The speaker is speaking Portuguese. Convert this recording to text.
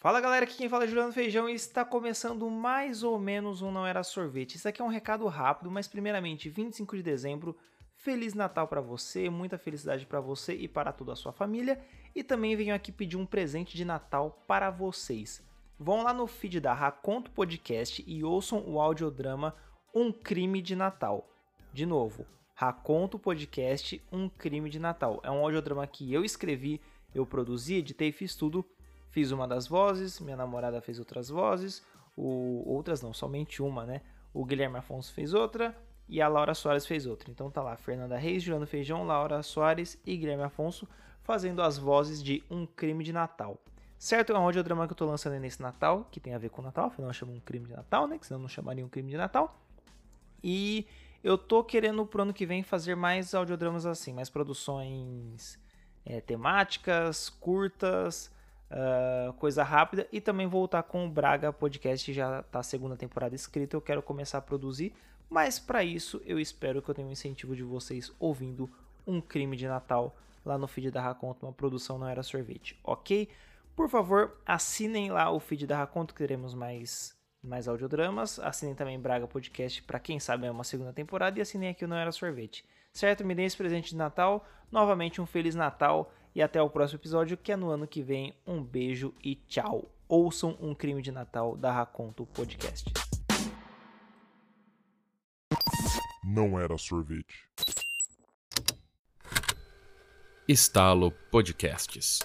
Fala galera, aqui quem fala é Juliano Feijão e está começando mais ou menos um Não Era Sorvete. Isso aqui é um recado rápido, mas primeiramente, 25 de dezembro, Feliz Natal para você, muita felicidade para você e para toda a sua família. E também venho aqui pedir um presente de Natal para vocês. Vão lá no feed da Raconto Podcast e ouçam o audiodrama Um Crime de Natal. De novo, Raconto Podcast Um Crime de Natal. É um audiodrama que eu escrevi, eu produzi, editei fiz tudo Fiz uma das vozes, minha namorada fez outras vozes, o, outras não, somente uma, né? O Guilherme Afonso fez outra e a Laura Soares fez outra. Então tá lá, Fernanda Reis, Juliano Feijão, Laura Soares e Guilherme Afonso fazendo as vozes de Um Crime de Natal. Certo? É um audiodrama que eu tô lançando nesse Natal, que tem a ver com o Natal, afinal chama um crime de Natal, né? Que senão não chamaria um crime de Natal. E eu tô querendo pro ano que vem fazer mais audiodramas assim, mais produções é, temáticas, curtas, uh, coisa rápida e também voltar com o Braga Podcast, já tá a segunda temporada escrita, eu quero começar a produzir, mas para isso eu espero que eu tenha um incentivo de vocês ouvindo um crime de Natal lá no feed da Raconto, uma produção não era sorvete, ok? Por favor, assinem lá o feed da Raconto, que teremos mais mais audiodramas. Assinem também Braga Podcast para quem sabe é uma segunda temporada e assinem aqui o Não Era Sorvete. Certo? Me deem esse presente de Natal. Novamente um Feliz Natal e até o próximo episódio, que é no ano que vem. Um beijo e tchau. Ouçam um crime de Natal da Raconto Podcast. Não era sorvete. Estalo Podcasts.